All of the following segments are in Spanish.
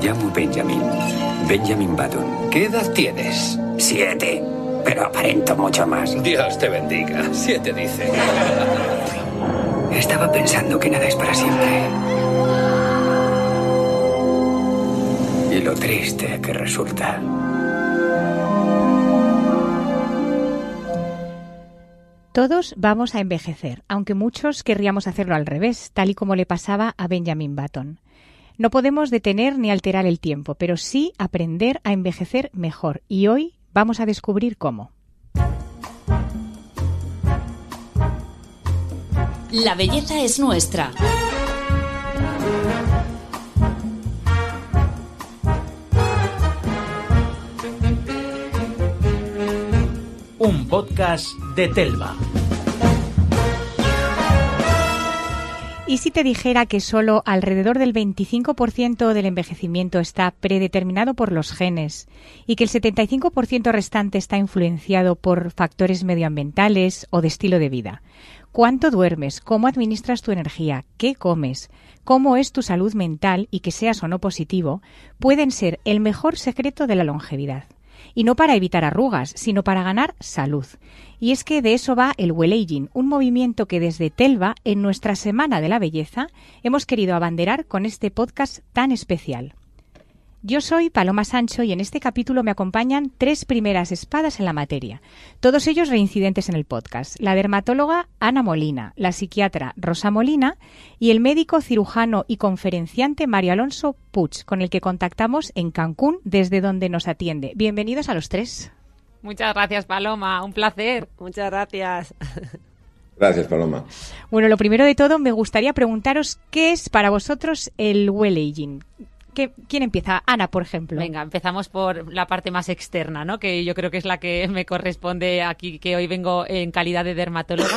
llamo Benjamin. Benjamin Button. ¿Qué edad tienes? Siete. Pero aparento mucho más. Dios te bendiga. Siete dice. Estaba pensando que nada es para siempre. Y lo triste que resulta. Todos vamos a envejecer, aunque muchos querríamos hacerlo al revés, tal y como le pasaba a Benjamin Button. No podemos detener ni alterar el tiempo, pero sí aprender a envejecer mejor. Y hoy vamos a descubrir cómo. La belleza es nuestra. Un podcast de Telva. ¿Y si te dijera que solo alrededor del 25% del envejecimiento está predeterminado por los genes y que el 75% restante está influenciado por factores medioambientales o de estilo de vida? ¿Cuánto duermes? ¿Cómo administras tu energía? ¿Qué comes? ¿Cómo es tu salud mental y que seas o no positivo? Pueden ser el mejor secreto de la longevidad. Y no para evitar arrugas, sino para ganar salud. Y es que de eso va el Well Aging, un movimiento que desde Telva, en nuestra Semana de la Belleza, hemos querido abanderar con este podcast tan especial. Yo soy Paloma Sancho y en este capítulo me acompañan tres primeras espadas en la materia, todos ellos reincidentes en el podcast. La dermatóloga Ana Molina, la psiquiatra Rosa Molina y el médico cirujano y conferenciante Mario Alonso Puig, con el que contactamos en Cancún desde donde nos atiende. Bienvenidos a los tres. Muchas gracias, Paloma. Un placer. Muchas gracias. Gracias, Paloma. Bueno, lo primero de todo, me gustaría preguntaros qué es para vosotros el well ¿Quién empieza? Ana, por ejemplo. Venga, empezamos por la parte más externa, ¿no? Que yo creo que es la que me corresponde aquí, que hoy vengo en calidad de dermatóloga.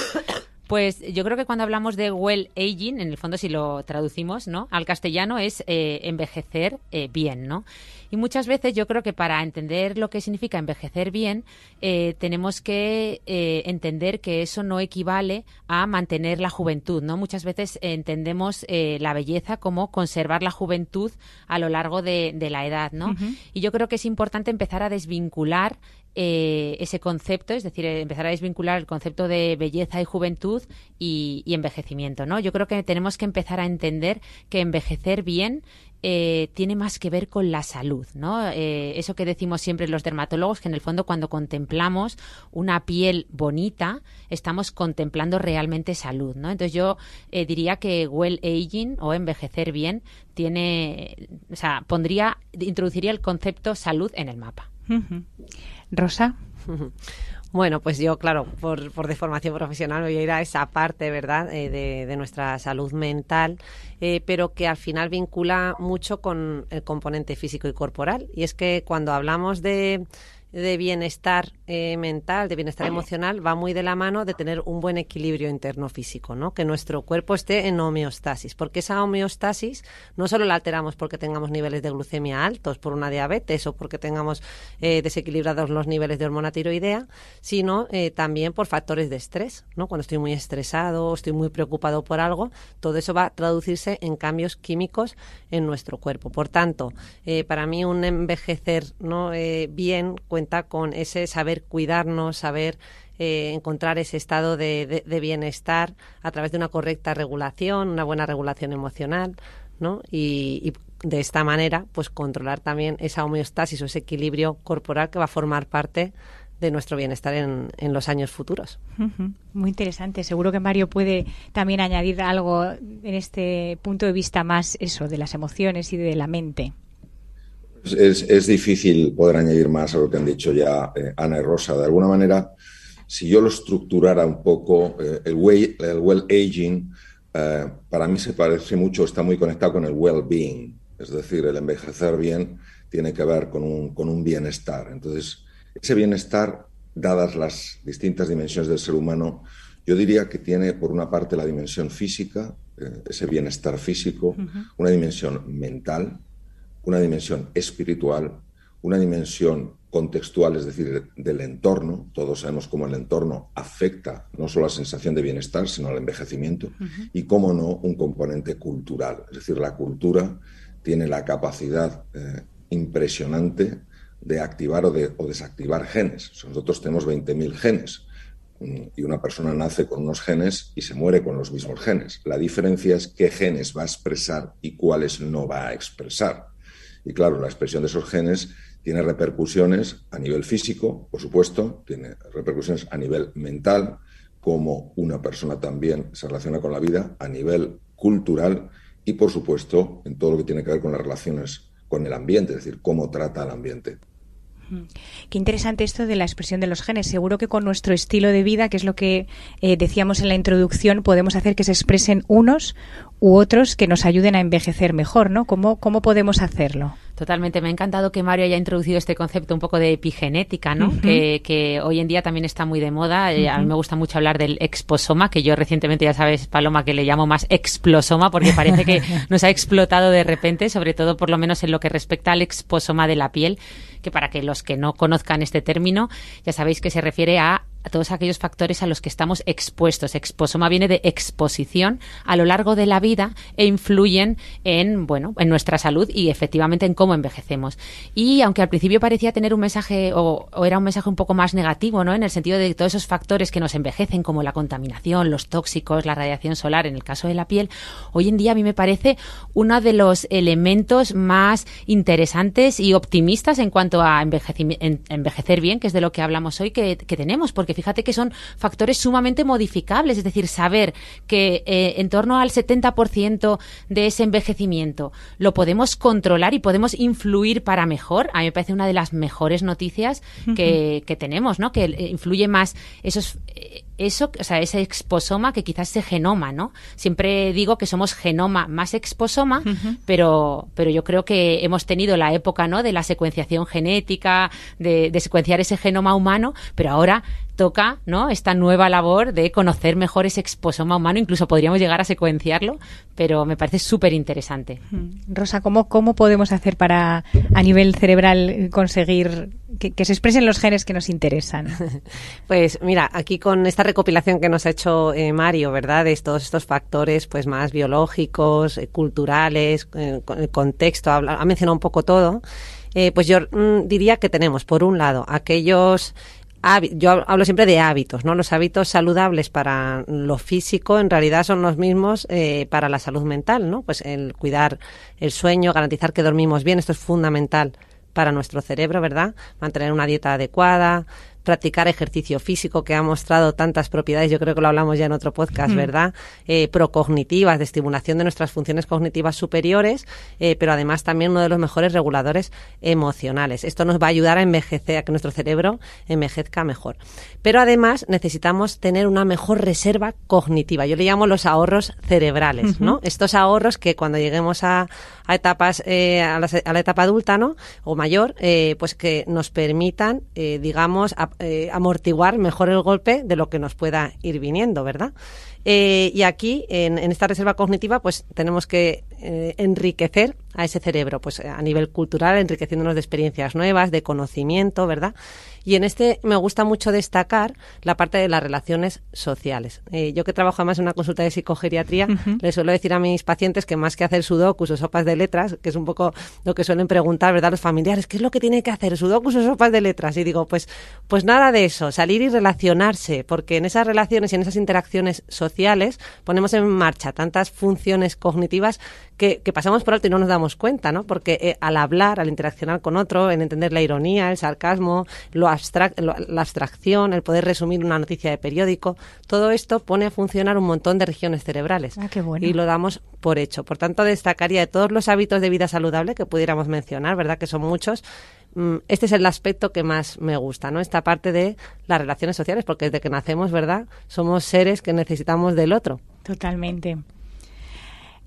Pues yo creo que cuando hablamos de well aging, en el fondo si lo traducimos, ¿no? Al castellano es eh, envejecer eh, bien, ¿no? Y muchas veces yo creo que para entender lo que significa envejecer bien, eh, tenemos que entender que eso no equivale a mantener la juventud, ¿no? Muchas veces entendemos eh, la belleza como conservar la juventud a lo largo de, la edad, ¿no? Y yo creo que es importante empezar a desvincular ese concepto, es decir, empezar a desvincular el concepto de belleza y juventud y, envejecimiento, ¿no? Yo creo que tenemos que empezar a entender que envejecer bien eh, tiene más que ver con la salud, ¿no? Eh, eso que decimos siempre los dermatólogos, que en el fondo cuando contemplamos una piel bonita, estamos contemplando realmente salud, ¿no? Entonces yo eh, diría que well aging o envejecer bien tiene, o sea, pondría, introduciría el concepto salud en el mapa. Rosa. Bueno, pues yo, claro, por, por deformación profesional voy a ir a esa parte, ¿verdad?, eh, de, de, nuestra salud mental, eh, pero que al final vincula mucho con el componente físico y corporal. Y es que cuando hablamos de de bienestar eh, mental, de bienestar emocional, va muy de la mano de tener un buen equilibrio interno físico, ¿no? Que nuestro cuerpo esté en homeostasis, porque esa homeostasis no solo la alteramos porque tengamos niveles de glucemia altos por una diabetes o porque tengamos eh, desequilibrados los niveles de hormona tiroidea, sino eh, también por factores de estrés, ¿no? Cuando estoy muy estresado, estoy muy preocupado por algo, todo eso va a traducirse en cambios químicos en nuestro cuerpo. Por tanto, para mí un envejecer no bien con ese saber cuidarnos, saber eh, encontrar ese estado de, bienestar a través de una correcta regulación, una buena regulación emocional, ¿no? Y, de esta manera, pues controlar también esa homeostasis o ese equilibrio corporal que va a formar parte de nuestro bienestar en, en los años futuros. Muy interesante. Seguro que Mario puede también añadir algo en este punto de vista más eso de las emociones y de la mente. Es, difícil poder añadir más a lo que han dicho ya eh, Ana y Rosa. De alguna manera, si yo lo estructurara un poco, eh, el, well aging eh, para mí se parece mucho, está muy conectado con el well-being, es decir, el envejecer bien tiene que ver con un, con un bienestar. Entonces, ese bienestar, dadas las distintas dimensiones del ser humano, yo diría que tiene por una parte la dimensión física, ese bienestar físico, una dimensión mental, una dimensión espiritual, una dimensión contextual, es decir, del entorno. Todos sabemos cómo el entorno afecta no solo la sensación de bienestar, sino al envejecimiento, y cómo no, un componente cultural. Es decir, la cultura tiene la capacidad eh, impresionante de activar o, de, o desactivar genes. Nosotros tenemos 20.000 genes mm, y una persona nace con unos genes y se muere con los mismos genes. La diferencia es qué genes va a expresar y cuáles no va a expresar. Y claro, la expresión de esos genes tiene repercusiones a nivel físico, por supuesto, tiene repercusiones a nivel mental, como una persona también se relaciona con la vida, a nivel cultural y, por supuesto, en todo lo que tiene que ver con las relaciones con el ambiente, es decir, cómo trata al ambiente. Qué interesante esto de la expresión de los genes. Seguro que con nuestro estilo de vida, que es lo que eh, decíamos en la introducción, podemos hacer que se expresen unos u otros que nos ayuden a envejecer mejor, ¿no? ¿Cómo, cómo podemos hacerlo? Totalmente. Me ha encantado que Mario haya introducido este concepto un poco de epigenética, ¿no? que, hoy en día también está muy de moda. Eh, a mí me gusta mucho hablar del exposoma, que yo recientemente, ya sabes, Paloma, que le llamo más explosoma, porque parece que nos ha explotado de repente, sobre todo por lo menos en lo que respecta al exposoma de la piel, que para que los que no conozcan este término, ya sabéis que se refiere a a todos aquellos factores a los que estamos expuestos. Exposoma viene de exposición a lo largo de la vida e influyen en, bueno, en nuestra salud y efectivamente en cómo envejecemos. Y aunque al principio parecía tener un mensaje o, era un mensaje un poco más negativo, ¿no? En el sentido de todos esos factores que nos envejecen como la contaminación, los tóxicos, la radiación solar, en el caso de la piel, hoy en día a mí me parece uno de los elementos más interesantes y optimistas en cuanto a envejecer bien, que es de lo que hablamos hoy que, que tenemos, porque fíjate que son factores sumamente modificables, es decir, saber que eh, en torno al 70% de ese envejecimiento lo podemos controlar y podemos influir para mejor, a mí me parece una de las mejores noticias que, que tenemos, ¿no? Que eh, influye más esos eh, eso, o sea, ese exposoma que quizás ese genoma, ¿no? Siempre digo que somos genoma más exposoma, pero, pero yo creo que hemos tenido la época, ¿no? De la secuenciación genética, de, de secuenciar ese genoma humano, pero ahora toca ¿no? esta nueva labor de conocer mejor ese exposoma humano, incluso podríamos llegar a secuenciarlo, pero me parece súper interesante. Rosa, ¿cómo, ¿cómo podemos hacer para a nivel cerebral conseguir que, se expresen los genes que nos interesan? Pues mira, aquí con esta recopilación que nos ha hecho eh, Mario, ¿verdad? De todos estos factores pues más biológicos, eh, culturales, eh, el contexto, ha, mencionado un poco todo. pues yo mm, diría que tenemos, por un lado, aquellos yo hablo siempre de hábitos, ¿no? Los hábitos saludables para lo físico en realidad son los mismos eh, para la salud mental, ¿no? Pues el cuidar el sueño, garantizar que dormimos bien, esto es fundamental para nuestro cerebro, ¿verdad? Mantener una dieta adecuada, practicar ejercicio físico que ha mostrado tantas propiedades, yo creo que lo hablamos ya en otro podcast, ¿verdad? Eh, procognitivas, de estimulación de nuestras funciones cognitivas superiores, eh, pero además también uno de los mejores reguladores emocionales. Esto nos va a ayudar a envejecer, a que nuestro cerebro envejezca mejor. Pero además necesitamos tener una mejor reserva cognitiva. Yo le llamo los ahorros cerebrales, ¿no? Estos ahorros que cuando lleguemos a, a etapas, eh, a, la, a, la, etapa adulta, ¿no? O mayor, eh, pues que nos permitan, eh, digamos, a, eh, amortiguar mejor el golpe de lo que nos pueda ir viniendo, ¿verdad? Eh, y aquí, en, esta reserva cognitiva, pues tenemos que eh, enriquecer a ese cerebro, pues a nivel cultural, enriqueciéndonos de experiencias nuevas, de conocimiento, ¿verdad? Y en este me gusta mucho destacar la parte de las relaciones sociales. Eh, yo que trabajo más en una consulta de psicogeriatría, uh -huh. le suelo decir a mis pacientes que más que hacer sudokus o sopas de letras, que es un poco lo que suelen preguntar, ¿verdad? Los familiares, ¿qué es lo que tiene que hacer? ¿Sudokus o sopas de letras? Y digo, pues, pues nada de eso, salir y relacionarse, porque en esas relaciones y en esas interacciones sociales ponemos en marcha tantas funciones cognitivas que, que pasamos por alto y no nos damos cuenta, ¿no? Porque eh, al hablar, al interaccionar con otro, en entender la ironía, el sarcasmo, lo abstract, lo, la abstracción, el poder resumir una noticia de periódico, todo esto pone a funcionar un montón de regiones cerebrales. Ah, qué bueno. Y lo damos por hecho. Por tanto, destacaría de todos los hábitos de vida saludable que pudiéramos mencionar, ¿verdad? Que son muchos. Mm, este es el aspecto que más me gusta, ¿no? Esta parte de las relaciones sociales, porque desde que nacemos, ¿verdad? Somos seres que necesitamos del otro. Totalmente.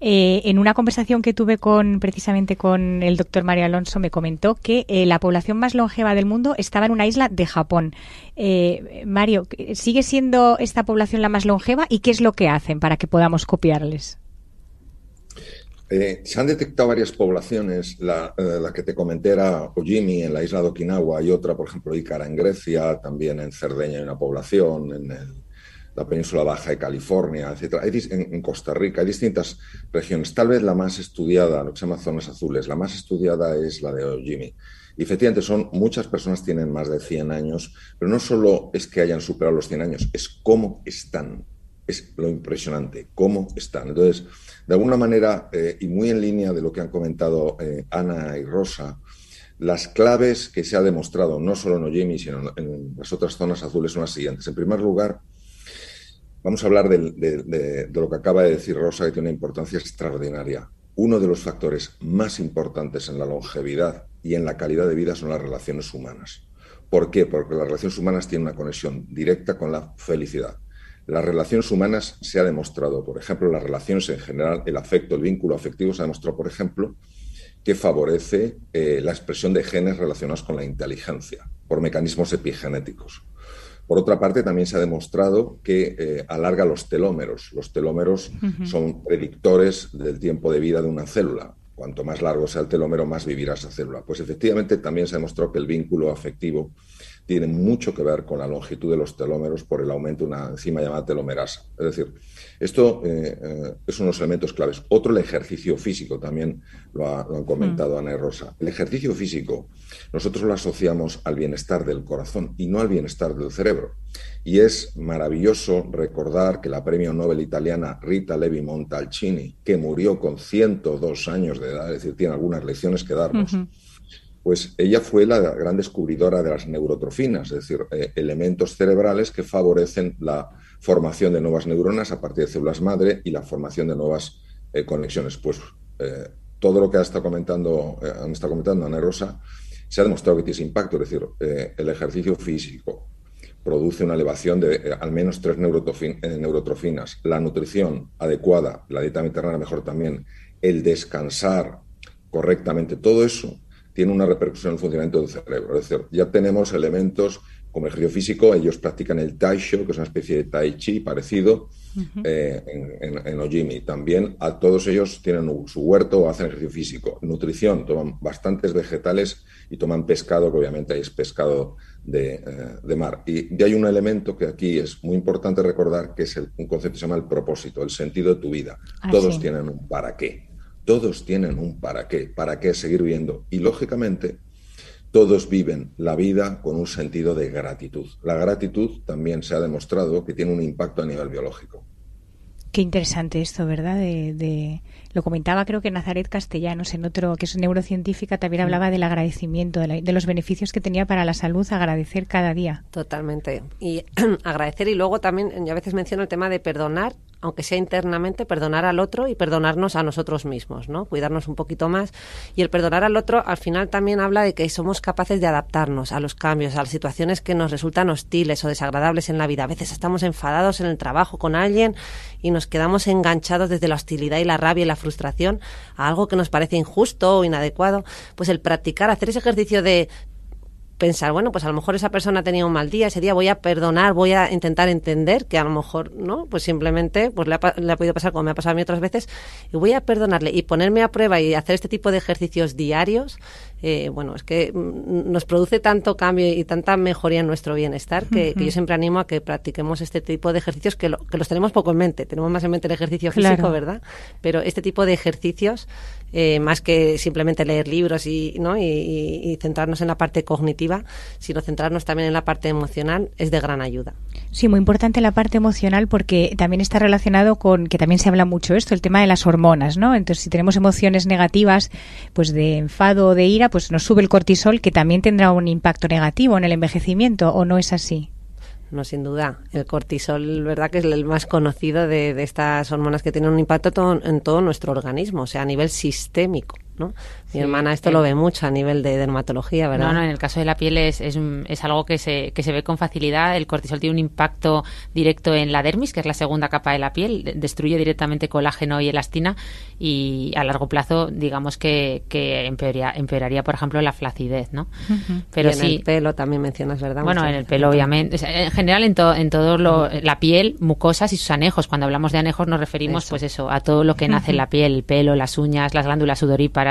Eh, en una conversación que tuve con precisamente con el doctor Mario Alonso me comentó que eh, la población más longeva del mundo estaba en una isla de Japón. Eh, Mario, ¿sigue siendo esta población la más longeva y qué es lo que hacen para que podamos copiarles? Se han detectado varias poblaciones, la, que te comenté era Ojimi en la isla de Okinawa, hay otra, por ejemplo, Ícara en Grecia, también en Cerdeña hay una población, en el la península baja de California, etc. en, en, Costa Rica hay distintas regiones. Tal vez la más estudiada, lo que se llama zonas azules, la más estudiada es la de Ojimi. Y efectivamente, son, muchas personas tienen más de 100 años, pero no solo es que hayan superado los 100 años, es cómo están. Es lo impresionante, cómo están. Entonces, de alguna manera, eh, y muy en línea de lo que han comentado eh, Ana y Rosa, las claves que se ha demostrado, no solo en Ojimi, sino en las otras zonas azules, son las siguientes. En primer lugar, vamos a hablar de, lo que acaba de decir Rosa, que tiene una importancia extraordinaria. Uno de los factores más importantes en la longevidad y en la calidad de vida son las relaciones humanas. ¿Por qué? Porque las relaciones humanas tienen una conexión directa con la felicidad. Las relaciones humanas se ha demostrado, por ejemplo, las relaciones en general, el afecto, el vínculo afectivo, se ha demostrado, por ejemplo, que favorece eh, la expresión de genes relacionados con la inteligencia por mecanismos epigenéticos. Por otra parte, también se ha demostrado que eh, alarga los telómeros. Los telómeros son predictores del tiempo de vida de una célula. Cuanto más largo sea el telómero, más vivirá esa célula. Pues efectivamente también se demostró que el vínculo afectivo tiene mucho que ver con la longitud de los telómeros por el aumento de una enzima llamada telomerasa. Es decir, esto eh, eh, es uno de los elementos claves. Otro, el ejercicio físico, también lo, han comentado mm. Ana y Rosa. El ejercicio físico nosotros lo asociamos al bienestar del corazón y no al bienestar del cerebro. Y es maravilloso recordar que la premio Nobel italiana Rita Levi Montalcini, que murió con 102 años de edad, es decir, tiene algunas lecciones que darnos, pues ella fue la gran descubridora de las neurotrofinas, es decir, eh, elementos cerebrales que favorecen la formación de nuevas neuronas a partir de células madre y la formación de nuevas eh, conexiones. Pues eh, todo lo que ha estado comentando, han estado comentando Ana Rosa se ha demostrado que tiene impacto, es decir, el ejercicio físico, produce una elevación de al menos tres neurotrofinas. La nutrición adecuada, la dieta mediterránea mejor también, el descansar correctamente, todo eso tiene una repercusión en el funcionamiento del cerebro. Es decir, ya tenemos elementos como ejercicio físico, ellos practican el Taisho, que es una especie de Tai Chi parecido eh, en, en, Ojimi. También a todos ellos tienen su huerto o hacen ejercicio físico. Nutrición, toman bastantes vegetales y toman pescado, que obviamente es pescado eh, de, mar. Y, hay un elemento que aquí es muy importante recordar, que es un concepto que se llama el propósito, el sentido de tu vida. Ah, Todos tienen un para qué. Todos tienen un para qué. ¿Para qué seguir viviendo? Y lógicamente, todos viven la vida con un sentido de gratitud. La gratitud también se ha demostrado que tiene un impacto a nivel biológico. Qué interesante esto, ¿verdad? De, lo comentaba creo que Nazaret Castellanos en otro que es neurocientífica también hablaba del agradecimiento, de, de, los beneficios que tenía para la salud agradecer cada día. Totalmente. Y agradecer y luego también yo a veces menciono el tema de perdonar aunque sea internamente, perdonar al otro y perdonarnos a nosotros mismos, ¿no? Cuidarnos un poquito más. Y el perdonar al otro al final también habla de que somos capaces de adaptarnos a los cambios, a las situaciones que nos resultan hostiles o desagradables en la vida. A veces estamos enfadados en el trabajo con alguien y nos quedamos enganchados desde la hostilidad y la rabia y la frustración a algo que nos parece injusto o inadecuado. Pues el practicar, hacer ese ejercicio de pensar, bueno, pues a lo mejor esa persona tenía un mal día, ese día voy a perdonar, voy a intentar entender que a lo mejor, ¿no? Pues simplemente pues le ha, le ha, podido pasar como me ha pasado a mí otras veces y voy a perdonarle y ponerme a prueba y hacer este tipo de ejercicios diarios eh, bueno, es que mm, nos produce tanto cambio y tanta mejoría en nuestro bienestar que, yo siempre animo a que practiquemos este tipo de ejercicios que, que, los tenemos poco en mente. Tenemos más en mente el ejercicio físico, ¿verdad? Pero este tipo de ejercicios, eh, más que simplemente leer libros y, ¿no? Y, centrarnos en la parte cognitiva, sino centrarnos también en la parte emocional, es de gran ayuda. Sí, muy importante la parte emocional porque también está relacionado con, que también se habla mucho esto, el tema de las hormonas, ¿no? Entonces, si tenemos emociones negativas, pues de enfado o de ira, pues nos sube el cortisol, que también tendrá un impacto negativo en el envejecimiento, ¿o no es así? No, sin duda. El cortisol, verdad que es el más conocido de, de estas hormonas que tienen un impacto en todo nuestro organismo, o sea, a nivel sistémico. ¿No? Mi hermana esto lo ve mucho a nivel de dermatología, ¿verdad? No, no, en el caso de la piel es, es, es, algo que se, que se ve con facilidad. El cortisol tiene un impacto directo en la dermis, que es la segunda capa de la piel, destruye directamente colágeno y elastina y a largo plazo, digamos que, que empeoraría, empeoraría, por ejemplo, la flacidez, ¿no? Pero en el pelo también mencionas, ¿verdad? Bueno, en el pelo, obviamente. En general, en, en todo lo, la piel, mucosas y sus anejos. Cuando hablamos de anejos nos referimos, pues eso, a todo lo que nace en la piel, el pelo, las uñas, las glándulas sudoríparas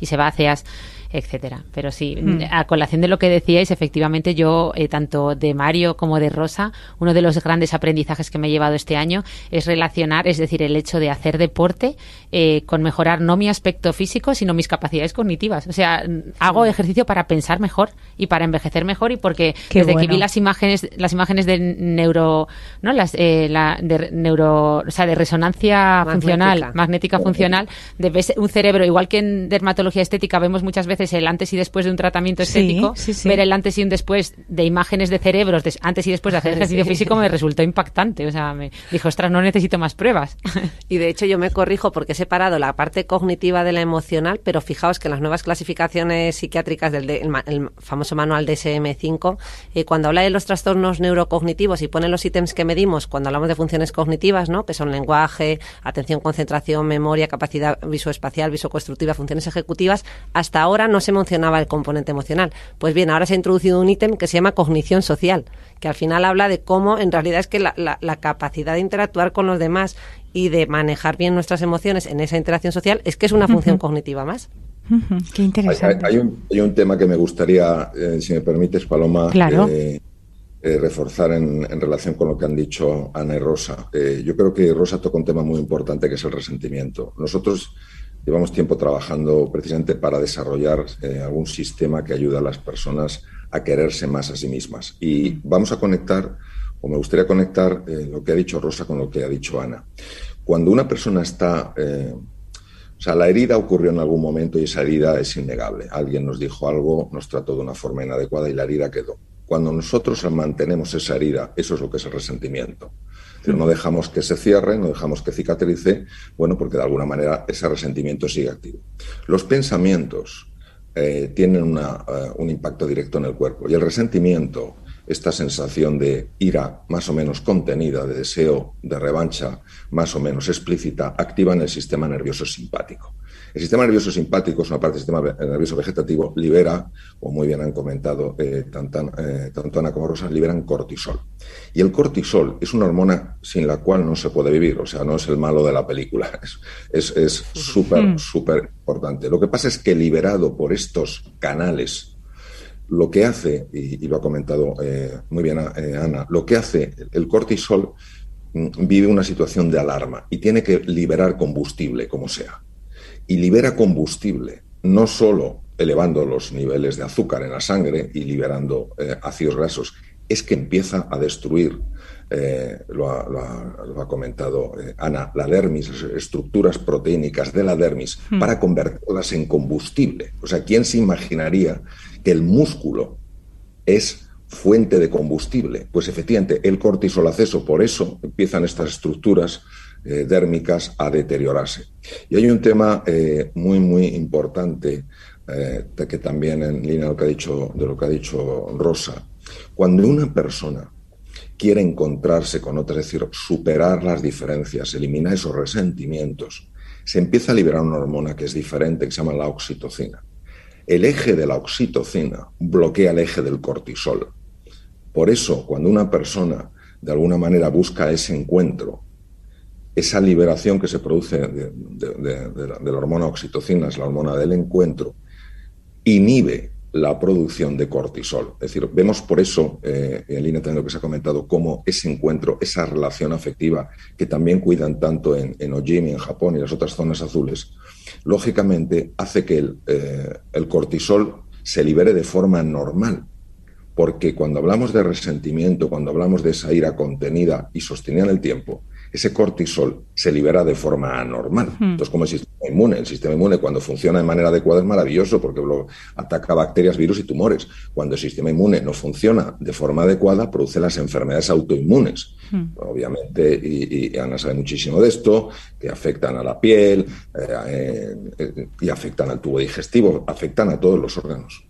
y sebáceas. Etcétera. Pero sí, mm. a colación de lo que decíais, efectivamente yo, eh, tanto de Mario como de Rosa, uno de los grandes aprendizajes que me he llevado este año es relacionar, es decir, el hecho de hacer deporte eh, con mejorar no mi aspecto físico, sino mis capacidades cognitivas. O sea, hago ejercicio para pensar mejor y para envejecer mejor y porque desde que vi las imágenes, las imágenes de neuro, ¿no? Las, eh, la, de neuro, o sea, de resonancia funcional, magnética funcional, de un cerebro, igual que en dermatología estética vemos muchas veces el antes y después de un tratamiento estético, ver el antes y un después de imágenes de cerebros antes y después de hacer ejercicio físico me resultó impactante. O sea, me dijo, ostras, no necesito más pruebas. Y de hecho yo me corrijo porque he separado la parte cognitiva de la emocional, pero fijaos que en las nuevas clasificaciones psiquiátricas del el famoso manual DSM-5, eh, cuando habla de los trastornos neurocognitivos y pone los ítems que medimos cuando hablamos de funciones cognitivas, ¿no? que son lenguaje, atención, concentración, memoria, capacidad visoespacial, visoconstructiva, funciones ejecutivas, hasta ahora no se mencionaba el componente emocional. Pues bien, ahora se ha introducido un ítem que se llama cognición social, que al final habla de cómo en realidad es que la, la capacidad de interactuar con los demás y de manejar bien nuestras emociones en esa interacción social es que es una función cognitiva más. Qué interesante. Hay, un, tema que me gustaría, eh, si me permites, Paloma, eh, eh, reforzar en, relación con lo que han dicho Ana y Rosa. yo creo que Rosa toca un tema muy importante que es el resentimiento. Nosotros llevamos tiempo trabajando precisamente para desarrollar algún sistema que ayude a las personas a quererse más a sí mismas. Y vamos a conectar o me gustaría conectar eh, lo que ha dicho Rosa con lo que ha dicho Ana. Cuando una persona está... Eh, o sea, la herida ocurrió en algún momento y esa herida es innegable. Alguien nos dijo algo, nos trató de una forma inadecuada y la herida quedó. Cuando nosotros mantenemos esa herida, eso es lo que es el resentimiento. No dejamos que se cierre, no dejamos que cicatrice, bueno, porque de alguna manera ese resentimiento sigue activo. Los pensamientos eh, tienen un impacto directo en el cuerpo y el resentimiento esta sensación de ira más o menos contenida, de deseo de revancha más o menos explícita, activa en el sistema nervioso simpático. El sistema nervioso simpático es una parte del sistema nervioso vegetativo, libera, como muy bien han comentado eh, tanto, eh, tanto, Ana como Rosa, liberan cortisol. Y el cortisol es una hormona sin la cual no se puede vivir, o sea, no es el malo de la película, es súper, mm. súper importante. Lo que pasa es que liberado por estos canales lo que hace, y, lo ha comentado eh, muy bien eh, Ana, lo que hace el cortisol mm, vive una situación de alarma y tiene que liberar combustible, como sea. Y libera combustible no solo elevando los niveles de azúcar en la sangre y liberando eh, ácidos grasos, es que empieza a destruir, lo, ha, comentado Ana, la dermis, estructuras proteínicas de la dermis, hmm. para convertirlas en combustible. O sea, ¿quién se imaginaría que el músculo es fuente de combustible. Pues efectivamente, el cortisol acceso, por eso empiezan estas estructuras eh, dérmicas a deteriorarse. Y hay un tema eh, muy, muy importante eh, que también en línea lo que ha dicho, de lo que ha dicho Rosa. Cuando una persona quiere encontrarse con otra, es decir, superar las diferencias, eliminar esos resentimientos, se empieza a liberar una hormona que es diferente, que se llama la oxitocina el eje de la oxitocina bloquea el eje del cortisol. Por eso, cuando una persona de alguna manera busca ese encuentro, esa liberación que se produce de, la, hormona oxitocina, es la hormona del encuentro, inhibe la producción de cortisol. Es decir, vemos por eso, eh, en línea también lo que se ha comentado, cómo ese encuentro, esa relación afectiva que también cuidan tanto en, en Ojimi, en Japón y las otras zonas azules, lógicamente hace que eh, el, cortisol se libere de forma normal. Porque cuando hablamos de resentimiento, cuando hablamos de esa ira contenida y sostenida en el tiempo, ese cortisol se libera de forma anormal. Entonces, como el sistema inmune, el sistema inmune cuando funciona de manera adecuada es maravilloso porque ataca bacterias, virus y tumores. Cuando el sistema inmune no funciona de forma adecuada, produce las enfermedades autoinmunes. Obviamente, y, Ana sabe muchísimo de esto, que afectan a la piel eh, eh, y afectan al tubo digestivo, afectan a todos los órganos.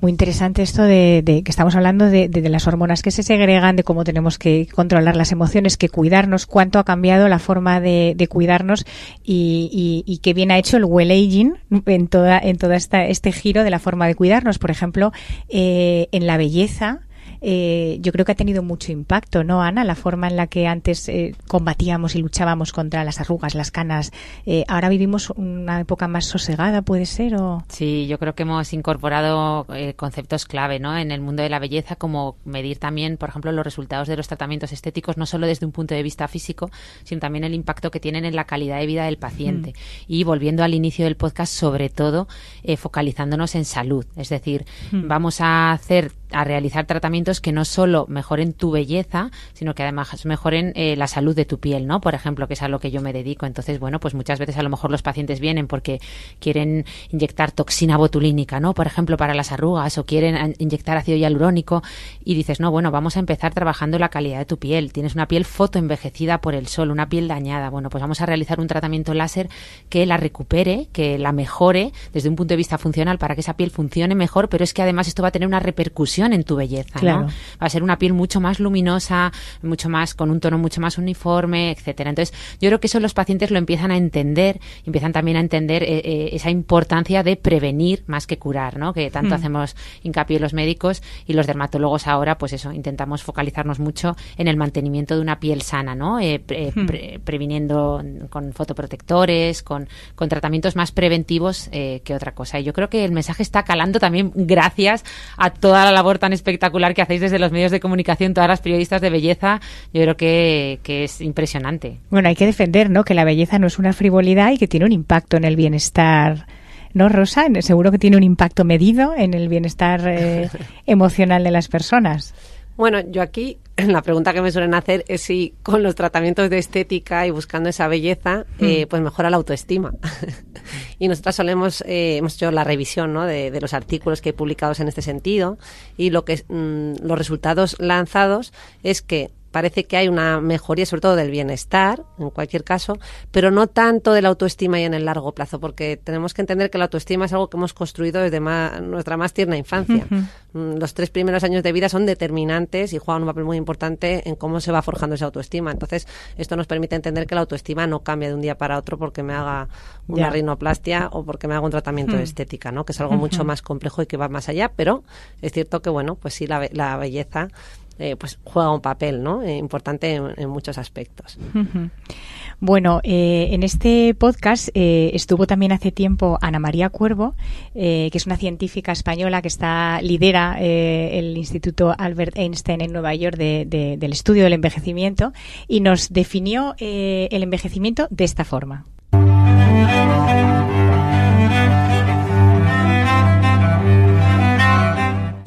Muy interesante esto de, que estamos hablando de, las hormonas que se segregan, de cómo tenemos que controlar las emociones, que cuidarnos, cuánto ha cambiado la forma de, cuidarnos y, y, qué bien ha hecho el well aging en toda en toda esta este giro de la forma de cuidarnos. Por ejemplo, eh, en la belleza eh, yo creo que ha tenido mucho impacto, ¿no, Ana? La forma en la que antes eh, combatíamos y luchábamos contra las arrugas, las canas. Eh, ahora vivimos una época más sosegada, ¿puede ser? O... Sí, yo creo que hemos incorporado conceptos clave ¿no? en el mundo de la belleza, como medir también, por ejemplo, los resultados de los tratamientos estéticos, no solo desde un punto de vista físico, sino también el impacto que tienen en la calidad de vida del paciente. Mm. Y volviendo al inicio del podcast, sobre todo focalizándonos en salud. Es decir, mm. vamos a hacer a realizar tratamientos que no solo mejoren tu belleza, sino que además mejoren eh, la salud de tu piel, ¿no? Por ejemplo, que es a lo que yo me dedico. Entonces, bueno, pues muchas veces a lo mejor los pacientes vienen porque quieren inyectar toxina botulínica, ¿no? Por ejemplo, para las arrugas o quieren inyectar ácido hialurónico y dices, no, bueno, vamos a empezar trabajando la calidad de tu piel. Tienes una piel fotoenvejecida por el sol, una piel dañada. Bueno, pues vamos a realizar un tratamiento láser que la recupere, que la mejore desde un punto de vista funcional para que esa piel funcione mejor, pero es que además esto va a tener una repercusión en tu belleza, ¿no? Va a ser una piel mucho más luminosa, mucho más con un tono mucho más uniforme, etcétera. Entonces, yo creo que eso los pacientes lo empiezan a entender, empiezan también a entender eh, eh, esa importancia de prevenir más que curar, ¿no? Que tanto mm. hacemos hincapié los médicos y los dermatólogos ahora, pues eso, intentamos focalizarnos mucho en el mantenimiento de una piel sana, ¿no? Eh, mm. previniendo con fotoprotectores, con, con tratamientos más preventivos que otra cosa. Y yo creo que el mensaje está calando también gracias a toda la labor tan espectacular que hacéis desde los medios de comunicación, todas las periodistas de belleza, yo creo que, es impresionante. Bueno, hay que defender, ¿no? Que la belleza no es una frivolidad y que tiene un impacto en el bienestar. ¿No, Rosa? Seguro que tiene un impacto medido en el bienestar eh, emocional de las personas. Bueno, yo aquí la pregunta que me suelen hacer es si con los tratamientos de estética y buscando esa belleza, eh, mm. pues mejora la autoestima. y nosotras solemos, eh, hemos hecho la revisión ¿no? de, los artículos que he publicado en este sentido y lo que mm, los resultados lanzados es que parece que hay una mejoría sobre todo del bienestar, en cualquier caso, pero no tanto de la autoestima y en el largo plazo, porque tenemos que entender que la autoestima es algo que hemos construido desde nuestra más tierna infancia. Mm, los tres primeros años de vida son determinantes y juegan un papel muy importante en cómo se va forjando esa autoestima. Entonces, esto nos permite entender que la autoestima no cambia de un día para otro porque me haga una rinoplastia o porque me haga un tratamiento de estética, ¿no? Que es algo mucho más complejo y que va más allá, pero es cierto que, bueno, pues sí, la, la belleza eh, pues juega un papel ¿no? Eh, importante en, muchos aspectos. Bueno, eh, en este podcast estuvo también hace tiempo Ana María Cuervo, que es una científica española que está lidera el Instituto Albert Einstein en Nueva York del estudio del envejecimiento y nos definió el envejecimiento de esta forma.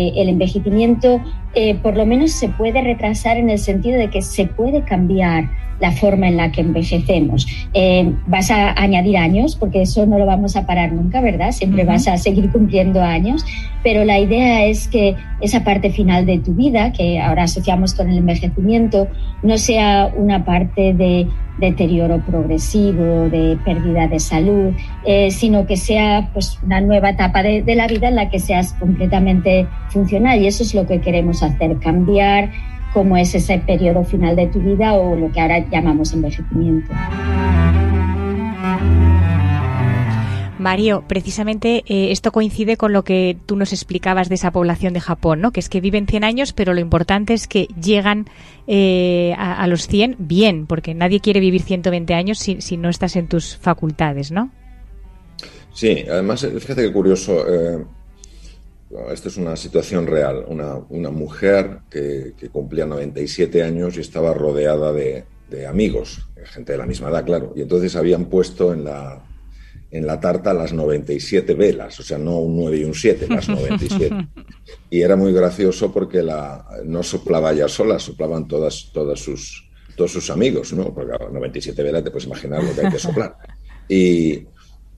El envejecimiento eh, por lo menos se puede retrasar en el sentido de que se puede cambiar la forma en la que envejecemos. Eh, vas a añadir años, porque eso no lo vamos a parar nunca, ¿verdad? Siempre vas a seguir cumpliendo años, pero la idea es que esa parte final de tu vida, que ahora asociamos con el envejecimiento, no sea una parte de deterioro progresivo, de pérdida de salud, eh, sino que sea pues, una nueva etapa de, de la vida en la que seas completamente funcional. Y eso es lo que queremos hacer, cambiar cómo es ese periodo final de tu vida o lo que ahora llamamos envejecimiento. Mario, precisamente eh, esto coincide con lo que tú nos explicabas de esa población de Japón, ¿no? Que es que viven 100 años, pero lo importante es que llegan eh, a, los 100 bien, porque nadie quiere vivir 120 años si, si, no estás en tus facultades, ¿no? Sí, además, fíjate qué curioso. Eh, esto es una situación real. Una, mujer que, cumplía 97 años y estaba rodeada de, amigos, gente de la misma edad, claro. Y entonces habían puesto en la, en la tarta las 97 velas, o sea, no un 9 y un 7, las 97. y era muy gracioso porque la, no soplaba ella sola, soplaban todas, todas sus, todos sus amigos, ¿no? Porque 97 velas te puedes imaginar lo que hay que soplar. Y,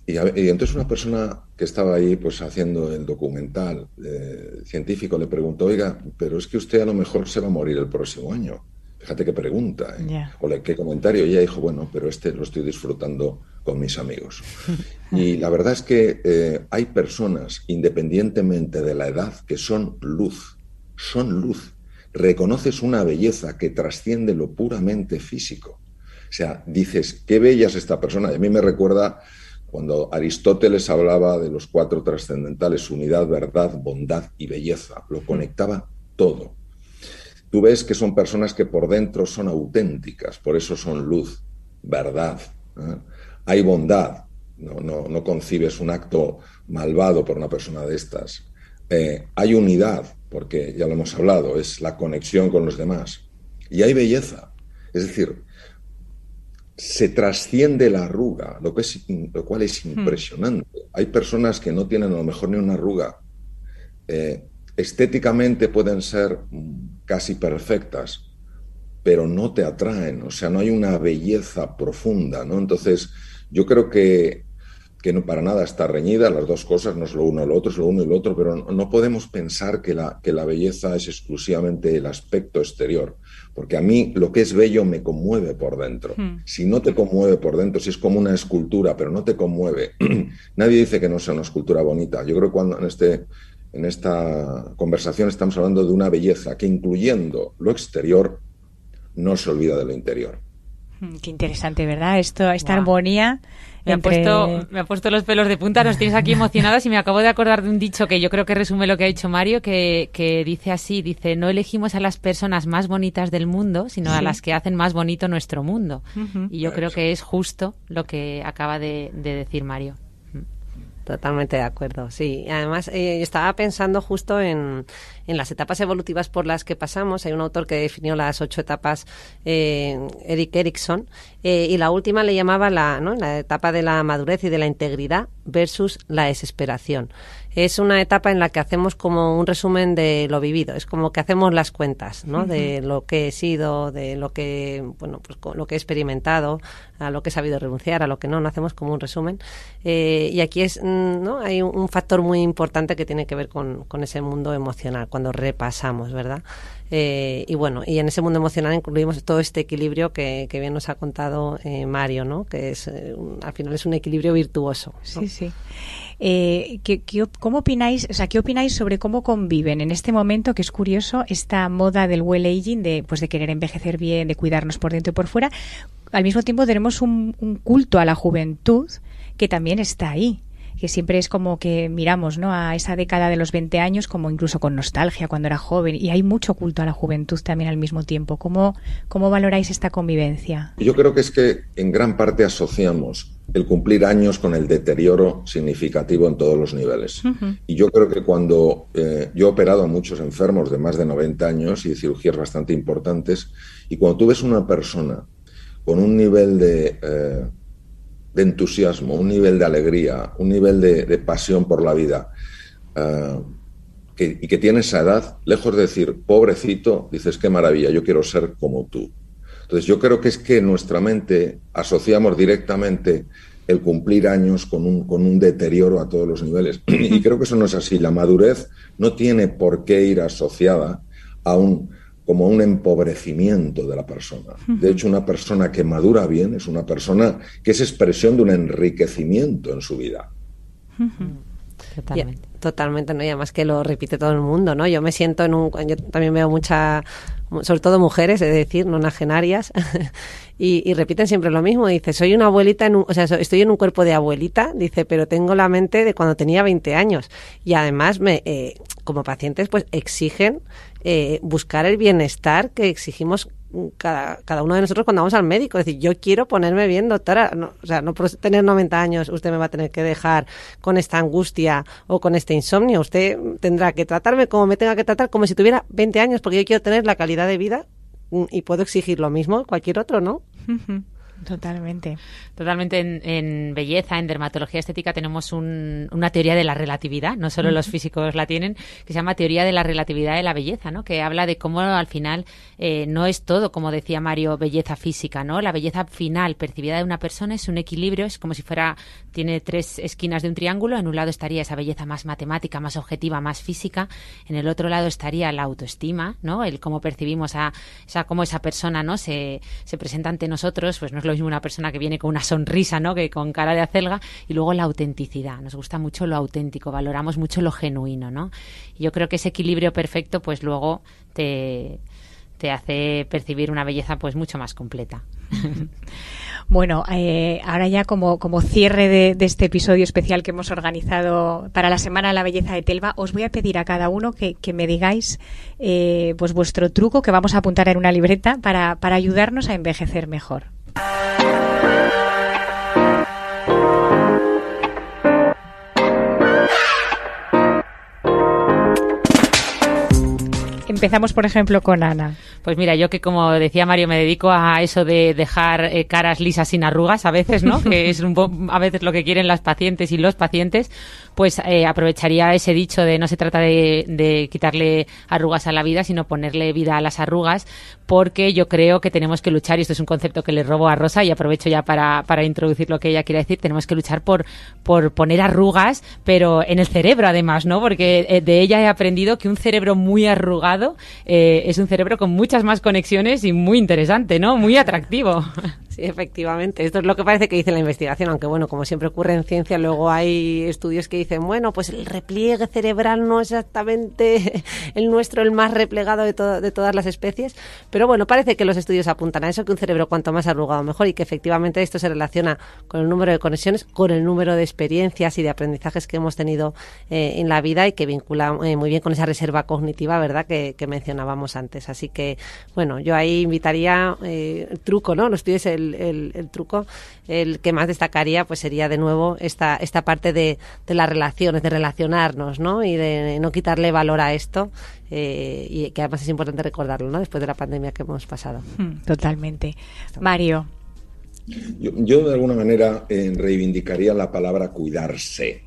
y, entonces una persona que estaba ahí pues haciendo el documental eh, científico le preguntó, oiga, pero es que usted a lo mejor se va a morir el próximo año. Fíjate qué pregunta, ¿eh? o qué comentario. Y ella dijo, bueno, pero este lo estoy disfrutando con mis amigos. y la verdad es que eh, hay personas, independientemente de la edad, que son luz, son luz. Reconoces una belleza que trasciende lo puramente físico. O sea, dices, qué bella es esta persona. a mí me recuerda cuando Aristóteles hablaba de los cuatro trascendentales, unidad, verdad, bondad y belleza, lo conectaba todo. tú ves que son personas que por dentro son auténticas, por eso son luz, verdad. ¿eh? Hay bondad, no, no, no, concibes un acto malvado por una persona de estas. Eh, hay unidad, porque ya lo hemos hablado, es la conexión con los demás. Y hay belleza, es decir, se trasciende la arruga, lo, que es, lo cual es hmm. impresionante. Hay personas que no tienen a lo mejor ni una arruga. Eh, estéticamente pueden ser casi perfectas, pero no te atraen, o sea, no hay una belleza profunda, ¿no? Entonces, yo creo que que no para nada está reñida, las dos cosas, no es lo uno o lo otro, es lo uno y lo otro, pero no, podemos pensar que la, que la belleza es exclusivamente el aspecto exterior, porque a mí lo que es bello me conmueve por dentro. Hmm. Si no te conmueve por dentro, si es como una escultura, pero no te conmueve, nadie dice que no sea una escultura bonita. Yo creo que cuando en, este, en esta conversación estamos hablando de una belleza que incluyendo lo exterior, no se olvida de lo interior. Hmm, qué interesante, ¿verdad? Esto, esta armonía me, ha puesto, me ha puesto los pelos de punta, nos tienes aquí emocionadas y me acabo de acordar de un dicho que yo creo que resume lo que ha dicho Mario, que, que dice así, dice, no elegimos a las personas más bonitas del mundo, sino a las que hacen más bonito nuestro mundo. Y yo creo que es justo lo que acaba de decir Mario. Totalmente de acuerdo, sí. Además, eh, estaba pensando justo en, en, las etapas evolutivas por las que pasamos. Hay un autor que definió las ocho etapas, eh, Eric Erickson, eh, y la última le llamaba la, ¿no? la etapa de la madurez y de la integridad versus la desesperación es una etapa en la que hacemos como un resumen de lo vivido, es como que hacemos las cuentas, ¿no? De lo que he sido, de lo que, bueno, pues lo que he experimentado, a lo que he sabido renunciar, a lo que no, no hacemos como un resumen. Eh, y aquí es, ¿no? Hay un, factor muy importante que tiene que ver con, con ese mundo emocional, cuando repasamos, ¿verdad? Eh, y bueno, y en ese mundo emocional incluimos todo este equilibrio que, bien nos ha contado eh, Mario, ¿no? Que es, al final es un equilibrio virtuoso. Sí, sí. Eh, ¿qué, cómo opináis, o sea, ¿qué opináis sobre cómo conviven en este momento, que es curioso, esta moda del well aging, de, pues de querer envejecer bien, de cuidarnos por dentro y por fuera? Al mismo tiempo tenemos un, un culto a la juventud que también está ahí que siempre es como que miramos ¿no? a esa década de los 20 años como incluso con nostalgia cuando era joven y hay mucho culto a la juventud también al mismo tiempo. ¿Cómo, cómo valoráis esta convivencia? Yo creo que es que en gran parte asociamos el cumplir años con el deterioro significativo en todos los niveles. Y yo creo que cuando eh, yo he operado a muchos enfermos de más de 90 años y cirugías bastante importantes, y cuando tú ves una persona con un nivel de, eh, de entusiasmo, un nivel de alegría, un nivel de, pasión por la vida, eh, y que tiene esa edad, lejos de decir, pobrecito, dices, qué maravilla, yo quiero ser como tú. Entonces yo creo que es que nuestra mente asociamos directamente el cumplir años con un, con un deterioro a todos los niveles. Y creo que eso no es así. La madurez no tiene por qué ir asociada a un como un empobrecimiento de la persona. De hecho, una persona que madura bien es una persona que es expresión de un enriquecimiento en su vida. Totalmente. totalmente, ¿no? Y además que lo repite todo el mundo, ¿no? Yo me siento en un... Yo también veo mucha... Sobre todo mujeres, es decir, no nagenarias, y, repiten siempre lo mismo. Dice, soy una abuelita, en o sea, estoy en un cuerpo de abuelita, dice, pero tengo la mente de cuando tenía 20 años. Y además, me, eh, como pacientes, pues exigen eh, buscar el bienestar que exigimos cada, cada uno de nosotros cuando vamos al médico. Es decir, yo quiero ponerme bien, doctora. o sea, no por tener 90 años usted me va a tener que dejar con esta angustia o con este insomnio. Usted tendrá que tratarme como me tenga que tratar, como si tuviera 20 años, porque yo quiero tener la calidad de vida mm, y puedo exigir lo mismo cualquier otro, ¿no? Totalmente. Totalmente en, belleza, en dermatología estética tenemos una teoría de la relatividad, no solo los físicos la tienen, que se llama teoría de la relatividad de la belleza, ¿no? Que habla de cómo al final eh, no es todo, como decía Mario, belleza física, ¿no? La belleza final percibida de una persona es un equilibrio, es como si fuera, tiene tres esquinas de un triángulo, en un lado estaría esa belleza más matemática, más objetiva, más física, en el otro lado estaría la autoestima, ¿no? El cómo percibimos a, cómo esa persona, ¿no? Se, se presenta ante nosotros, pues no es lo mismo una persona que viene con una sonrisa, ¿no? Que con cara de acelga. Y luego la autenticidad. Nos gusta mucho lo auténtico, valoramos mucho lo genuino, ¿no? Y yo creo que ese equilibrio perfecto, pues luego te, te hace percibir una belleza pues mucho más completa. Bueno, eh, ahora ya como, como cierre de, de, este episodio especial que hemos organizado para la Semana de la Belleza de Telva, os voy a pedir a cada uno que, que me digáis eh, pues vuestro truco que vamos a apuntar en una libreta para, para ayudarnos a envejecer mejor. Empezamos, por ejemplo, con Ana. Pues mira, yo que como decía Mario, me dedico a eso de dejar eh, caras lisas sin arrugas a veces, ¿no? que es un a veces lo que quieren las pacientes y los pacientes, pues eh, aprovecharía ese dicho de no se trata de, de, quitarle arrugas a la vida, sino ponerle vida a las arrugas, porque yo creo que tenemos que luchar, y esto es un concepto que le robo a Rosa y aprovecho ya para, para introducir lo que ella quiere decir, tenemos que luchar por, por poner arrugas, pero en el cerebro además, ¿no? Porque eh, de ella he aprendido que un cerebro muy arrugado eh, es un cerebro con muchas más conexiones y muy interesante, ¿no? Muy atractivo. Sí, efectivamente. Esto es lo que parece que dice la investigación, aunque bueno, como siempre ocurre en ciencia, luego hay estudios que dicen, bueno, pues el repliegue cerebral no es exactamente el nuestro, el más replegado de, to de todas las especies, pero bueno, parece que los estudios apuntan a eso, que un cerebro cuanto más arrugado mejor y que efectivamente esto se relaciona con el número de conexiones, con el número de experiencias y de aprendizajes que hemos tenido eh, en la vida y que vincula eh, muy bien con esa reserva cognitiva, ¿verdad?, que, mencionábamos antes. Así que, bueno, yo ahí invitaría eh, el truco, ¿no? Los pies el, el, truco, el que más destacaría, pues sería de nuevo esta, esta parte de, de las relaciones, de relacionarnos, ¿no? Y de no quitarle valor a esto. Eh, y que además es importante recordarlo, ¿no? Después de la pandemia que hemos pasado. Totalmente. Mario. Yo, yo de alguna manera eh, reivindicaría la palabra cuidarse,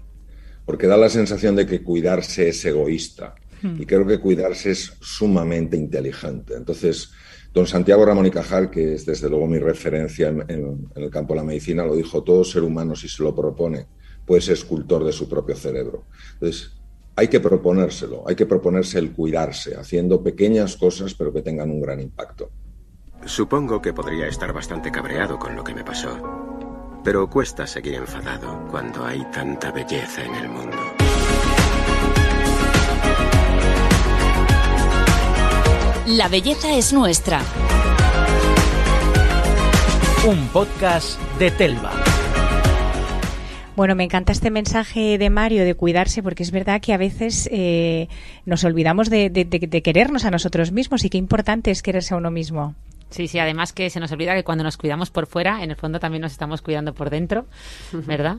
porque da la sensación de que cuidarse es egoísta. Hmm. Y creo que cuidarse es sumamente inteligente. Entonces, Don Santiago Ramón y Cajal, que es desde luego mi referencia en, en, en, el campo de la medicina, lo dijo, todo ser humano si se lo propone puede ser escultor de su propio cerebro. Entonces, hay que proponérselo, hay que proponerse el cuidarse, haciendo pequeñas cosas pero que tengan un gran impacto. Supongo que podría estar bastante cabreado con lo que me pasó, pero cuesta seguir enfadado cuando hay tanta belleza en el mundo. La belleza es nuestra. Un podcast de Telva. Bueno, me encanta este mensaje de Mario de cuidarse porque es verdad que a veces eh, nos olvidamos de, de, de, de, querernos a nosotros mismos y qué importante es quererse a uno mismo. Sí, sí, además que se nos olvida que cuando nos cuidamos por fuera, en el fondo también nos estamos cuidando por dentro, ¿verdad?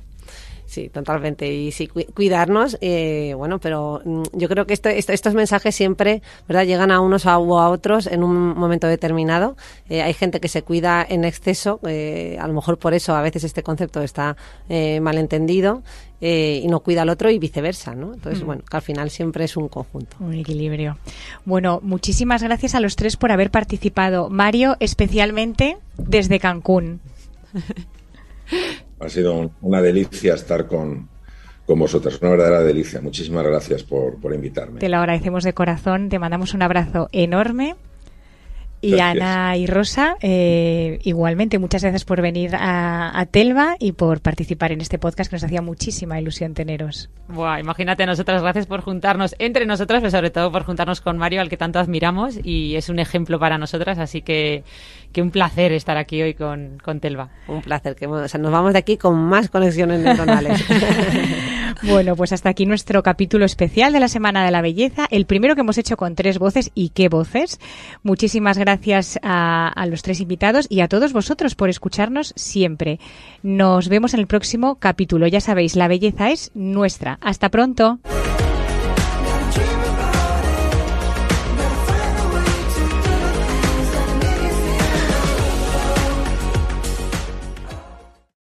Sí, totalmente. Y sí, cu cuidarnos, eh, bueno, pero mm, yo creo que esto, esto, estos mensajes siempre, ¿verdad? Llegan a unos a, o a otros en un momento determinado. Eh, hay gente que se cuida en exceso, eh, a lo mejor por eso a veces este concepto está eh, malentendido eh, y no cuida al otro y viceversa, ¿no? Entonces, mm. bueno, que al final siempre es un conjunto. Un equilibrio. Bueno, muchísimas gracias a los tres por haber participado. Mario, especialmente desde Cancún. Ha sido una delicia estar con, con vosotras, una verdadera delicia. Muchísimas gracias por, por invitarme. Te lo agradecemos de corazón, te mandamos un abrazo enorme. Y gracias. Ana y Rosa, eh, igualmente, muchas gracias por venir a, a, Telva y por participar en este podcast que nos hacía muchísima ilusión teneros. Buah, imagínate, nosotras, gracias por juntarnos entre nosotras, pero sobre todo por juntarnos con Mario, al que tanto admiramos, y es un ejemplo para nosotras, así que, que un placer estar aquí hoy con, con Telva. Un placer, que o sea, nos vamos de aquí con más conexiones neuronales. bueno, pues hasta aquí nuestro capítulo especial de la Semana de la Belleza, el primero que hemos hecho con tres voces, y qué voces. Muchísimas gracias a, los tres invitados y a todos vosotros por escucharnos siempre. Nos vemos en el próximo capítulo. Ya sabéis, la belleza es nuestra. Hasta pronto.